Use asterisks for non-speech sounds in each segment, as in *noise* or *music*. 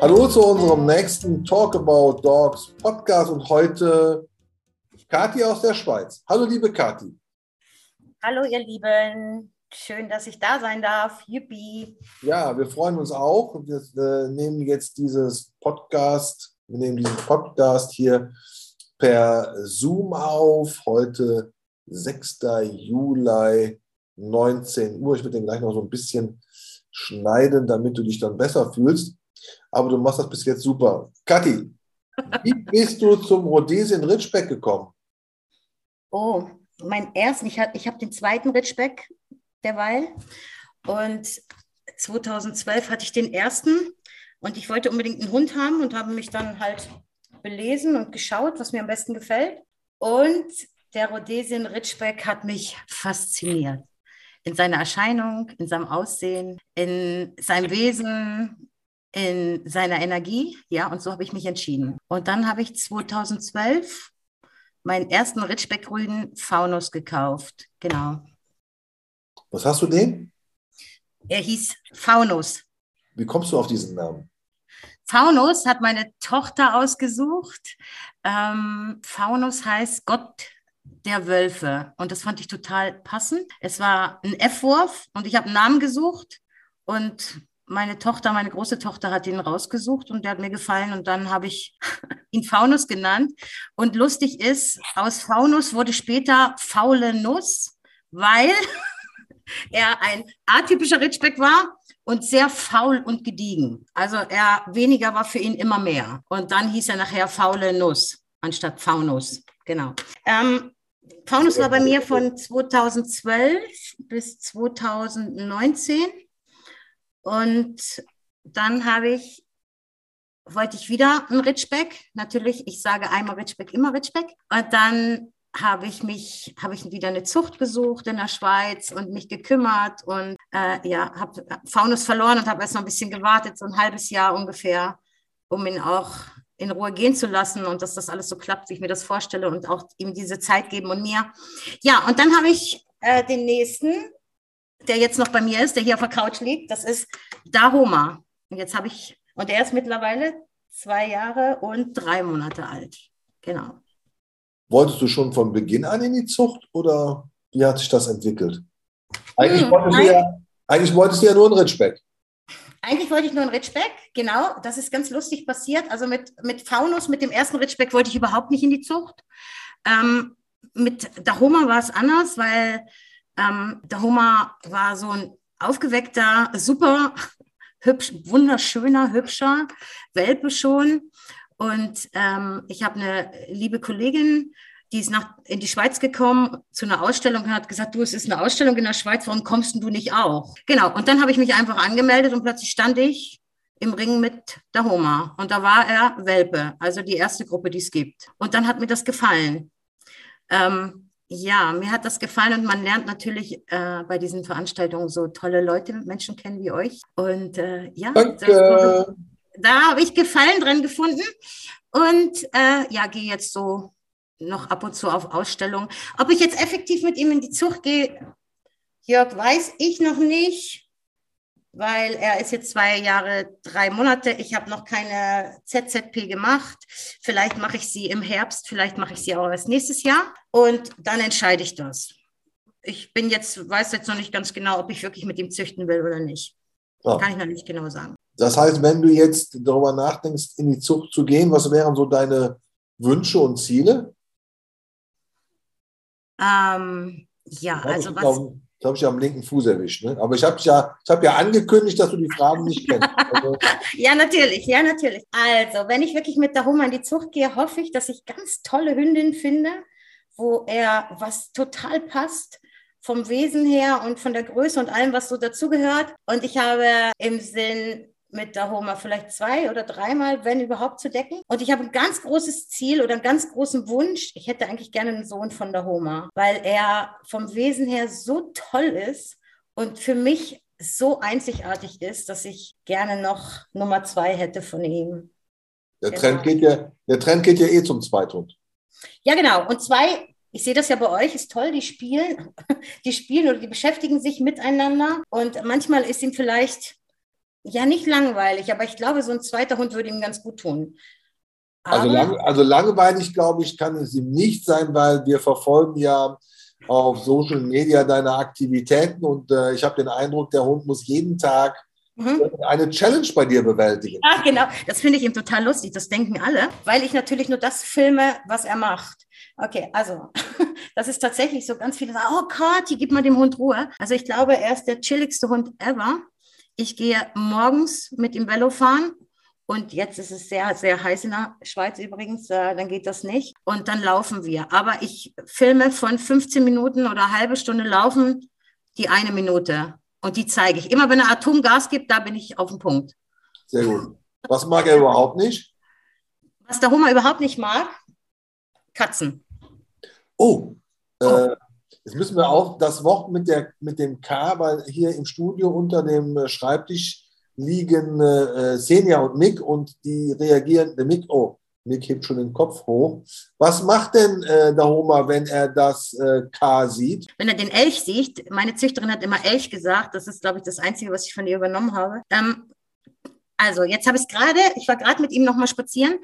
Hallo zu unserem nächsten Talk About Dogs Podcast und heute Kathi aus der Schweiz. Hallo, liebe Kathi. Hallo, ihr Lieben. Schön, dass ich da sein darf. Yippie. Ja, wir freuen uns auch. Wir äh, nehmen jetzt dieses Podcast, wir nehmen diesen Podcast hier per Zoom auf. Heute 6. Juli, 19 Uhr. Ich würde den gleich noch so ein bisschen schneiden, damit du dich dann besser fühlst. Aber du machst das bis jetzt super. Kathi, wie *laughs* bist du zum Rhodesien Ritschbeck gekommen? Oh, mein ersten, ich habe ich hab den zweiten Ritschbeck derweil. Und 2012 hatte ich den ersten und ich wollte unbedingt einen Hund haben und habe mich dann halt belesen und geschaut, was mir am besten gefällt. Und der Rhodesien Ritschbeck hat mich fasziniert. In seiner Erscheinung, in seinem Aussehen, in seinem Wesen, in seiner Energie. Ja, und so habe ich mich entschieden. Und dann habe ich 2012 meinen ersten Ritschbeck-grünen Faunus gekauft. Genau. Was hast du den? Er hieß Faunus. Wie kommst du auf diesen Namen? Faunus hat meine Tochter ausgesucht. Ähm, Faunus heißt Gott der Wölfe. Und das fand ich total passend. Es war ein F-Wurf und ich habe einen Namen gesucht. Und meine Tochter, meine große Tochter hat ihn rausgesucht und der hat mir gefallen und dann habe ich *laughs* ihn Faunus genannt. Und lustig ist, aus Faunus wurde später faule Nuss, weil *laughs* er ein atypischer Ritschbeck war und sehr faul und gediegen. Also er weniger war für ihn immer mehr. Und dann hieß er nachher faule Nuss anstatt Faunus. Genau. Ähm, Faunus war bei mir von 2012 bis 2019. Und dann habe ich, wollte ich wieder ein Ritschbeck. Natürlich, ich sage einmal Ritschbeck, immer Ritschbeck. Und dann habe ich mich, habe ich wieder eine Zucht gesucht in der Schweiz und mich gekümmert und äh, ja, habe Faunus verloren und habe erst noch ein bisschen gewartet, so ein halbes Jahr ungefähr, um ihn auch in Ruhe gehen zu lassen und dass das alles so klappt, wie ich mir das vorstelle und auch ihm diese Zeit geben und mir. Ja, und dann habe ich äh, den nächsten, der jetzt noch bei mir ist, der hier auf der Couch liegt, das ist Dahoma. Und jetzt habe ich, und der ist mittlerweile zwei Jahre und drei Monate alt. Genau. Wolltest du schon von Beginn an in die Zucht oder wie hat sich das entwickelt? Eigentlich, hm, wolltest, du ja, eigentlich wolltest du ja nur einen Ritschbeck. Eigentlich wollte ich nur einen Ritschbeck, genau. Das ist ganz lustig passiert. Also mit, mit Faunus, mit dem ersten Ritschbeck, wollte ich überhaupt nicht in die Zucht. Ähm, mit Dahoma war es anders, weil ähm, Dahoma war so ein aufgeweckter, super hübsch, wunderschöner, hübscher Welpe schon. Und ähm, ich habe eine liebe Kollegin, die ist nach, in die Schweiz gekommen zu einer Ausstellung und hat gesagt, du, es ist eine Ausstellung in der Schweiz, warum kommst du nicht auch? Genau, und dann habe ich mich einfach angemeldet und plötzlich stand ich im Ring mit Dahoma. Und da war er Welpe, also die erste Gruppe, die es gibt. Und dann hat mir das gefallen. Ähm, ja, mir hat das gefallen und man lernt natürlich äh, bei diesen Veranstaltungen so tolle Leute, Menschen kennen wie euch. Und äh, ja, Danke da habe ich Gefallen drin gefunden und äh, ja, gehe jetzt so noch ab und zu auf Ausstellungen. Ob ich jetzt effektiv mit ihm in die Zucht gehe, Jörg, weiß ich noch nicht, weil er ist jetzt zwei Jahre, drei Monate. Ich habe noch keine ZZP gemacht. Vielleicht mache ich sie im Herbst, vielleicht mache ich sie auch erst nächstes Jahr und dann entscheide ich das. Ich bin jetzt, weiß jetzt noch nicht ganz genau, ob ich wirklich mit ihm züchten will oder nicht. Ja. Kann ich noch nicht genau sagen. Das heißt, wenn du jetzt darüber nachdenkst, in die Zucht zu gehen, was wären so deine Wünsche und Ziele? Ähm, ja, also was. Auf, das habe ich ja am linken Fuß erwischt. Ne? Aber ich habe ja, hab ja angekündigt, dass du die Fragen nicht kennst. Also *laughs* ja, natürlich, ja, natürlich. Also, wenn ich wirklich mit der Hummer in die Zucht gehe, hoffe ich, dass ich ganz tolle Hündinnen finde, wo er was total passt vom Wesen her und von der Größe und allem, was so dazugehört. Und ich habe im Sinn, mit der Homa vielleicht zwei oder dreimal, wenn überhaupt, zu decken. Und ich habe ein ganz großes Ziel oder einen ganz großen Wunsch. Ich hätte eigentlich gerne einen Sohn von der Homa, weil er vom Wesen her so toll ist und für mich so einzigartig ist, dass ich gerne noch Nummer zwei hätte von ihm. Der, genau. Trend, geht ja, der Trend geht ja eh zum Zweithund. Ja, genau. Und zwei, ich sehe das ja bei euch, ist toll, die spielen, *laughs* die spielen oder die beschäftigen sich miteinander. Und manchmal ist ihm vielleicht ja nicht langweilig, aber ich glaube, so ein zweiter Hund würde ihm ganz gut tun. Also, lang, also langweilig, glaube ich, kann es ihm nicht sein, weil wir verfolgen ja auf Social Media deine Aktivitäten und äh, ich habe den Eindruck, der Hund muss jeden Tag mhm. eine Challenge bei dir bewältigen. Ja, genau. Das finde ich ihm total lustig. Das denken alle, weil ich natürlich nur das filme, was er macht. Okay, also *laughs* das ist tatsächlich so ganz viele sagen, oh Kathi, gib mal dem Hund Ruhe. Also ich glaube, er ist der chilligste Hund ever. Ich gehe morgens mit ihm Velo fahren und jetzt ist es sehr, sehr heiß in der Schweiz übrigens, äh, dann geht das nicht. Und dann laufen wir. Aber ich filme von 15 Minuten oder halbe Stunde laufen die eine Minute. Und die zeige ich. Immer wenn er Atomgas gibt, da bin ich auf dem Punkt. Sehr gut. Was mag er überhaupt nicht? Was der Hummer überhaupt nicht mag? Katzen. Oh, äh, oh. Jetzt müssen wir auch das Wort mit, der, mit dem K, weil hier im Studio unter dem Schreibtisch liegen äh, Senja und Mick und die reagieren, der Mick, oh, Mick hebt schon den Kopf hoch. Was macht denn äh, der Homer, wenn er das äh, K sieht? Wenn er den Elch sieht, meine Züchterin hat immer Elch gesagt, das ist, glaube ich, das Einzige, was ich von ihr übernommen habe. Ähm, also, jetzt habe ich es gerade, ich war gerade mit ihm nochmal spazieren.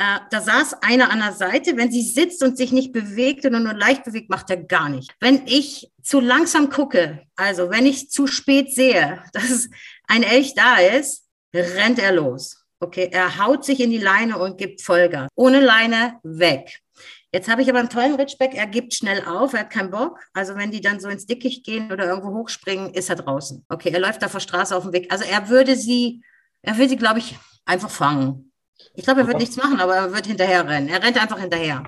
Äh, da saß einer an der Seite. Wenn sie sitzt und sich nicht bewegt oder nur leicht bewegt, macht er gar nicht. Wenn ich zu langsam gucke, also wenn ich zu spät sehe, *laughs* dass ein Elch da ist, rennt er los. Okay, er haut sich in die Leine und gibt Vollgas. Ohne Leine weg. Jetzt habe ich aber einen tollen Ritschbeck, er gibt schnell auf, er hat keinen Bock. Also wenn die dann so ins Dickicht gehen oder irgendwo hochspringen, ist er draußen. Okay, er läuft da vor Straße auf dem Weg. Also er würde sie, er will sie, glaube ich, einfach fangen. Ich glaube, er wird nichts machen, aber er wird hinterher rennen. Er rennt einfach hinterher.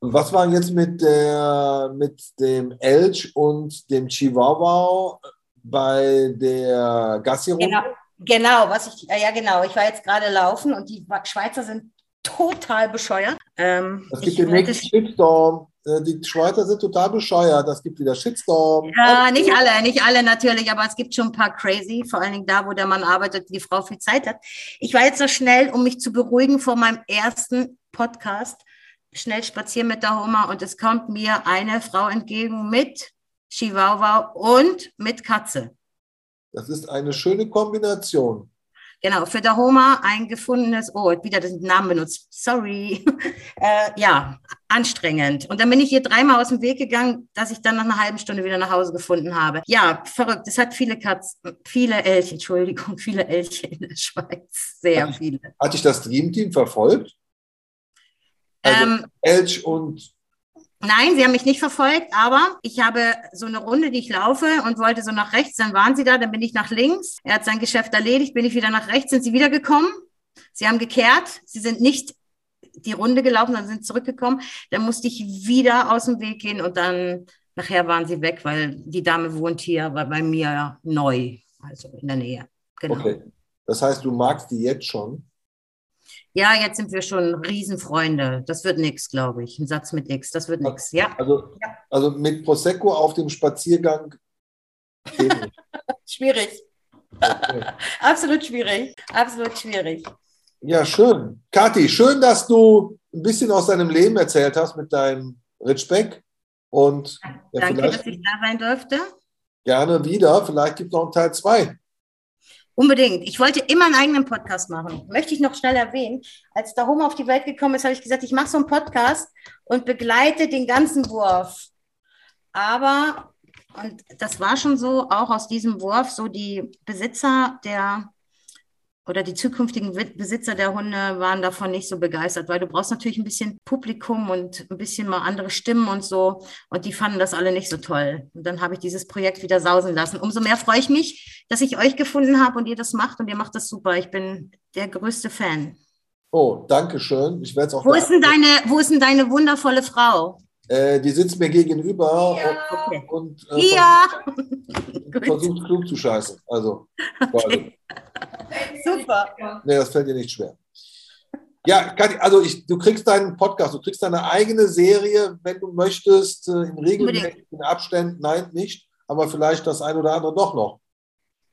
Und was war jetzt mit, der, mit dem Elch und dem Chihuahua bei der gassi Genau, genau, was ich, ja genau, ich war jetzt gerade laufen und die Schweizer sind total bescheuert. Ähm, es gibt den nächsten Shitstorm. Äh, die Schweizer sind total bescheuert. Es gibt wieder Shitstorm. Ja, nicht alle, nicht alle natürlich, aber es gibt schon ein paar crazy, vor allen Dingen da, wo der Mann arbeitet, die Frau viel Zeit hat. Ich war jetzt so schnell, um mich zu beruhigen vor meinem ersten Podcast, schnell spazieren mit der Homa und es kommt mir eine Frau entgegen mit Chihuahua und mit Katze. Das ist eine schöne Kombination. Genau, für Dahoma ein gefundenes, oh, wieder den Namen benutzt, sorry. *laughs* äh, ja, anstrengend. Und dann bin ich hier dreimal aus dem Weg gegangen, dass ich dann nach einer halben Stunde wieder nach Hause gefunden habe. Ja, verrückt. Es hat viele Katzen, viele Elche, Entschuldigung, *laughs* viele Elche in der Schweiz. Sehr hat, viele. Hat dich das Dreamteam verfolgt? Also ähm, Elch und Nein, sie haben mich nicht verfolgt, aber ich habe so eine Runde, die ich laufe und wollte so nach rechts, dann waren sie da, dann bin ich nach links. Er hat sein Geschäft erledigt, bin ich wieder nach rechts, sind sie wiedergekommen. Sie haben gekehrt, sie sind nicht die Runde gelaufen, dann sind zurückgekommen. Dann musste ich wieder aus dem Weg gehen und dann nachher waren sie weg, weil die Dame wohnt hier war bei mir neu, also in der Nähe. Genau. Okay. Das heißt, du magst die jetzt schon? Ja, jetzt sind wir schon Riesenfreunde. Das wird nichts, glaube ich. Ein Satz mit X, das wird nichts. Ja. Also, ja. also mit Prosecco auf dem Spaziergang. *laughs* schwierig. Okay. *laughs* Absolut schwierig. Absolut schwierig. Ja, schön. Kathi, schön, dass du ein bisschen aus deinem Leben erzählt hast mit deinem Ritschbeck. Und ja, Danke, dass ich da sein durfte. Gerne wieder. Vielleicht gibt es noch einen Teil 2. Unbedingt. Ich wollte immer einen eigenen Podcast machen. Möchte ich noch schnell erwähnen. Als der Homer auf die Welt gekommen ist, habe ich gesagt, ich mache so einen Podcast und begleite den ganzen Wurf. Aber, und das war schon so, auch aus diesem Wurf, so die Besitzer der oder die zukünftigen Besitzer der Hunde waren davon nicht so begeistert, weil du brauchst natürlich ein bisschen Publikum und ein bisschen mal andere Stimmen und so. Und die fanden das alle nicht so toll. Und dann habe ich dieses Projekt wieder sausen lassen. Umso mehr freue ich mich, dass ich euch gefunden habe und ihr das macht. Und ihr macht das super. Ich bin der größte Fan. Oh, danke schön. Ich werde auch. Wo ist, denn deine, wo ist denn deine wundervolle Frau? Äh, die sitzt mir gegenüber ja. und, und äh, ja. versucht, *laughs* versucht klug zu scheißen. Also, okay. Super. Nee, das fällt dir nicht schwer. Ja, also ich, du kriegst deinen Podcast, du kriegst deine eigene Serie, wenn du möchtest, äh, in regelmäßigen Abständen. Nein, nicht, aber vielleicht das ein oder andere doch noch.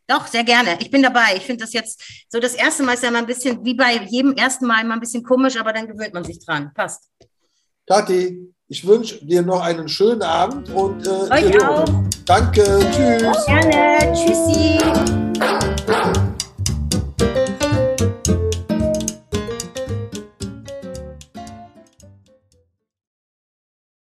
Doch, sehr gerne. Ich bin dabei. Ich finde das jetzt so das erste Mal ist ja mal ein bisschen, wie bei jedem ersten Mal, immer ein bisschen komisch, aber dann gewöhnt man sich dran. Passt. Kathi, ich wünsche dir noch einen schönen Abend und äh, euch auch. Danke, tschüss. Gerne, tschüssi.